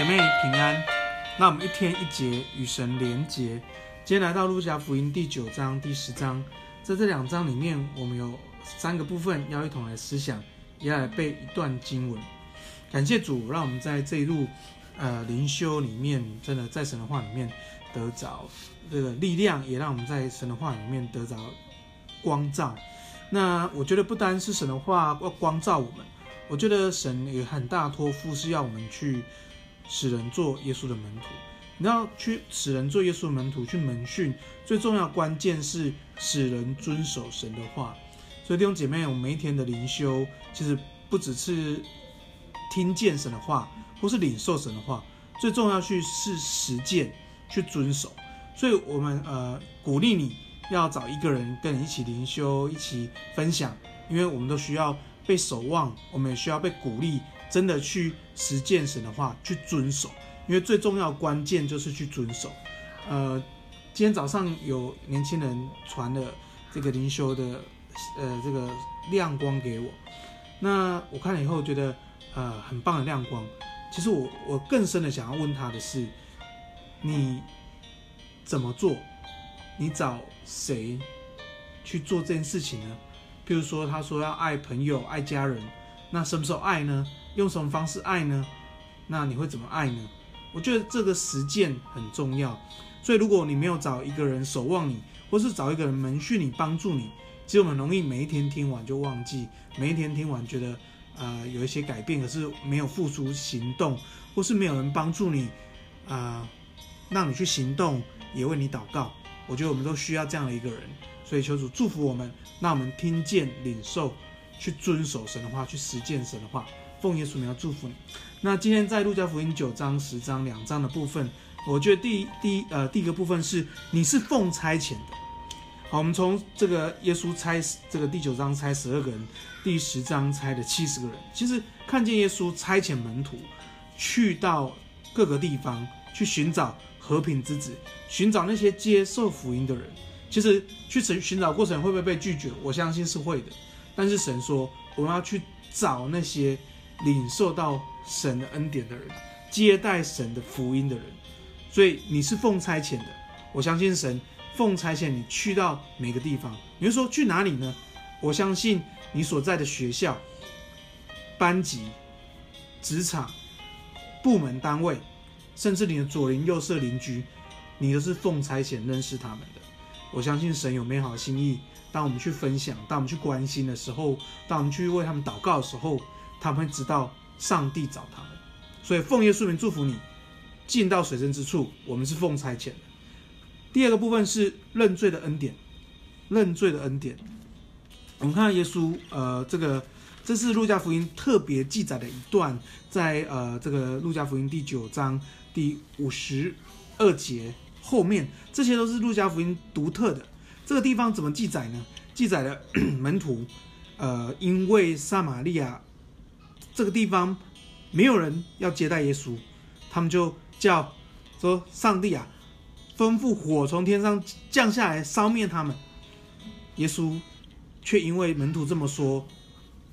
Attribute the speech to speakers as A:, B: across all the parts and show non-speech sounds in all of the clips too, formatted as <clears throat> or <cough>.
A: 姐妹平安，那我们一天一节与神连结。今天来到路加福音第九章、第十章，在这两章里面，我们有三个部分要一同来思想，也要来背一段经文。感谢主，让我们在这一路呃灵修里面，真的在神的话里面得着这个力量，也让我们在神的话里面得着光照。那我觉得不单是神的话要光照我们。我觉得神有很大托付，是要我们去使人做耶稣的门徒。你要去使人做耶稣的门徒，去门训，最重要关键是使人遵守神的话。所以弟兄姐妹，我们每一天的灵修，其实不只是听见神的话，或是领受神的话，最重要去是实践，去遵守。所以，我们呃鼓励你要找一个人跟你一起灵修，一起分享，因为我们都需要。被守望，我们也需要被鼓励，真的去实践神的话，去遵守。因为最重要关键就是去遵守。呃，今天早上有年轻人传了这个灵修的呃这个亮光给我，那我看了以后觉得呃很棒的亮光。其实我我更深的想要问他的是，你怎么做？你找谁去做这件事情呢？譬如说，他说要爱朋友、爱家人，那什么时候爱呢？用什么方式爱呢？那你会怎么爱呢？我觉得这个实践很重要。所以，如果你没有找一个人守望你，或是找一个人门训你、帮助你，其实我们容易每一天听完就忘记，每一天听完觉得呃有一些改变，可是没有付出行动，或是没有人帮助你啊、让你去行动，也为你祷告。我觉得我们都需要这样的一个人。所以求主祝福我们，让我们听见、领受、去遵守神的话，去实践神的话。奉耶稣名要祝福你。那今天在路加福音九章、十章两章的部分，我觉得第、第一呃第一个部分是你是奉差遣的。好，我们从这个耶稣差这个第九章差十二个人，第十章差的七十个人，其实看见耶稣差遣门徒去到各个地方去寻找和平之子，寻找那些接受福音的人。其实去寻寻找过程会不会被拒绝？我相信是会的。但是神说，我们要去找那些领受到神的恩典的人，接待神的福音的人。所以你是奉差遣的，我相信神奉差遣你去到每个地方。你会说去哪里呢？我相信你所在的学校、班级、职场、部门单位，甚至你的左邻右舍邻居，你都是奉差遣认识他们的。我相信神有美好的心意。当我们去分享，当我们去关心的时候，当我们去为他们祷告的时候，他们会知道上帝找他们。所以奉耶稣名祝福你，进到水深之处。我们是奉差遣的。第二个部分是认罪的恩典，认罪的恩典。我们看到耶稣，呃，这个这是路加福音特别记载的一段，在呃这个路加福音第九章第五十二节。后面这些都是路加福音独特的。这个地方怎么记载呢？记载了 <clears throat> 门徒，呃，因为撒玛利亚这个地方没有人要接待耶稣，他们就叫说：“上帝啊，吩咐火从天上降下来烧灭他们。”耶稣却因为门徒这么说，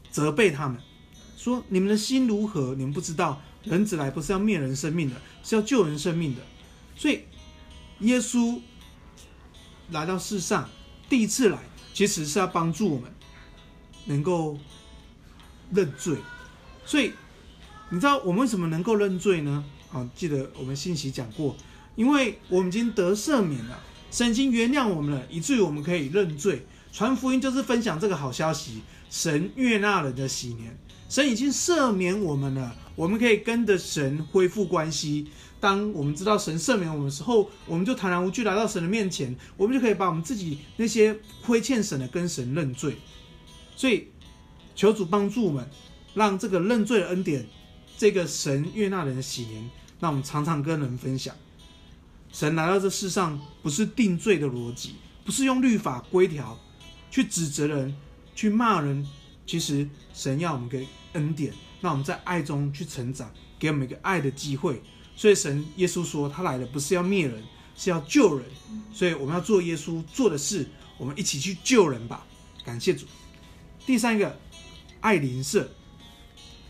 A: 责备他们说：“你们的心如何？你们不知道，人子来不是要灭人生命的，是要救人生命的。”所以。耶稣来到世上，第一次来，其实是要帮助我们能够认罪。所以，你知道我们为什么能够认罪呢？好，记得我们信息讲过，因为我们已经得赦免了，神已经原谅我们了，以至于我们可以认罪。传福音就是分享这个好消息，神悦纳人的喜年，神已经赦免我们了，我们可以跟着神恢复关系。当我们知道神赦免我们的时候，我们就坦然无惧来到神的面前，我们就可以把我们自己那些亏欠神的跟神认罪。所以，求主帮助我们，让这个认罪的恩典，这个神悦纳人的喜年，让我们常常跟人分享。神来到这世上，不是定罪的逻辑，不是用律法规条去指责人、去骂人。其实，神要我们给恩典，让我们在爱中去成长，给我们一个爱的机会。所以神耶稣说，他来了不是要灭人，是要救人。所以我们要做耶稣做的事，我们一起去救人吧。感谢主。第三个，爱邻舍，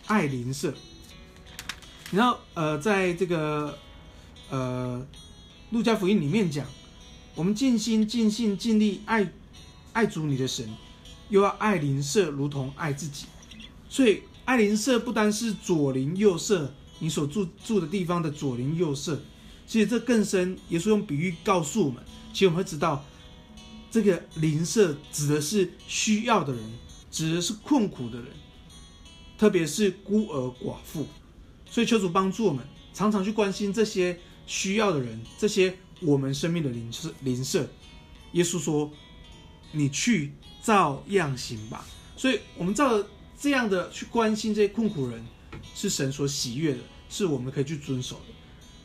A: 爱邻舍。然后呃，在这个呃路加福音里面讲，我们尽心、尽性、尽力爱爱主你的神，又要爱邻舍如同爱自己。所以爱邻舍不单是左邻右舍，你所住住的地方的左邻右舍，其实这更深。耶稣用比喻告诉我们，其实我们会知道，这个邻舍指的是需要的人，指的是困苦的人，特别是孤儿寡妇。所以求主帮助我们，常常去关心这些需要的人，这些我们生命的邻舍邻舍。耶稣说：“你去照样行吧。”所以，我们照这样的去关心这些困苦人，是神所喜悦的，是我们可以去遵守的。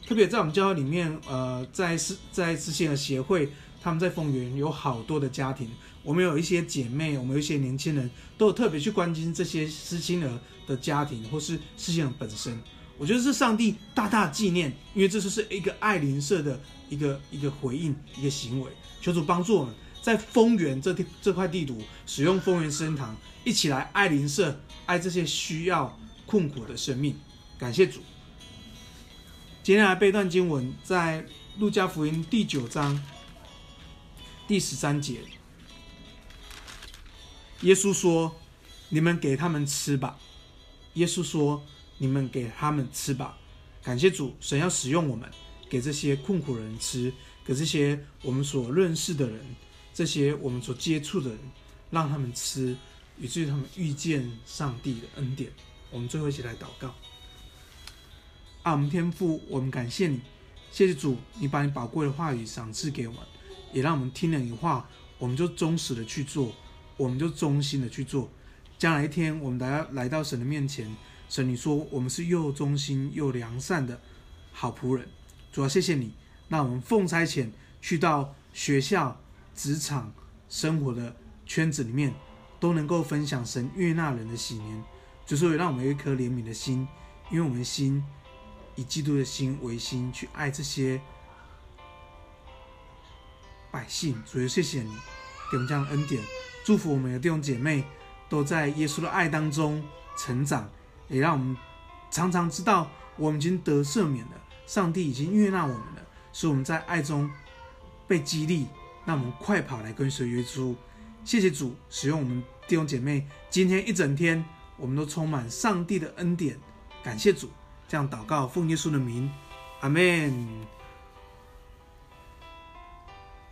A: 特别在我们教会里面，呃，在思在思信的协会，他们在丰原有好多的家庭，我们有一些姐妹，我们有一些年轻人，都有特别去关心这些失亲儿的家庭，或是失亲儿本身。我觉得是上帝大大纪念，因为这就是一个爱邻舍的一个一个回应，一个行为。求主帮助我们，在丰原这地这块地图，使用丰原圣堂，一起来爱邻舍，爱这些需要困苦的生命。感谢主。接下来背段经文，在路加福音第九章第十三节，耶稣说：“你们给他们吃吧。”耶稣说。你们给他们吃吧，感谢主，神要使用我们，给这些困苦人吃，给这些我们所认识的人，这些我们所接触的人，让他们吃，以至于他们遇见上帝的恩典。我们最后一起来祷告。啊，我们天父，我们感谢你，谢谢主，你把你宝贵的话语赏赐给我们，也让我们听了你话，我们就忠实的去做，我们就忠心的去做。将来一天，我们来来到神的面前。神，你说我们是又忠心又良善的好仆人，主要谢谢你，让我们奉差遣去到学校、职场、生活的圈子里面，都能够分享神悦纳人的喜年。就说也让我们有一颗怜悯的心，因为我们心以基督的心为心，去爱这些百姓。主要谢谢你给我们这样的恩典，祝福我们的弟兄姐妹都在耶稣的爱当中成长。也让我们常常知道，我们已经得赦免了，上帝已经悦纳我们了，使我们在爱中被激励。让我们快跑来跟随耶稣。谢谢主使用我们弟兄姐妹，今天一整天我们都充满上帝的恩典。感谢主，这样祷告奉耶稣的名，阿门。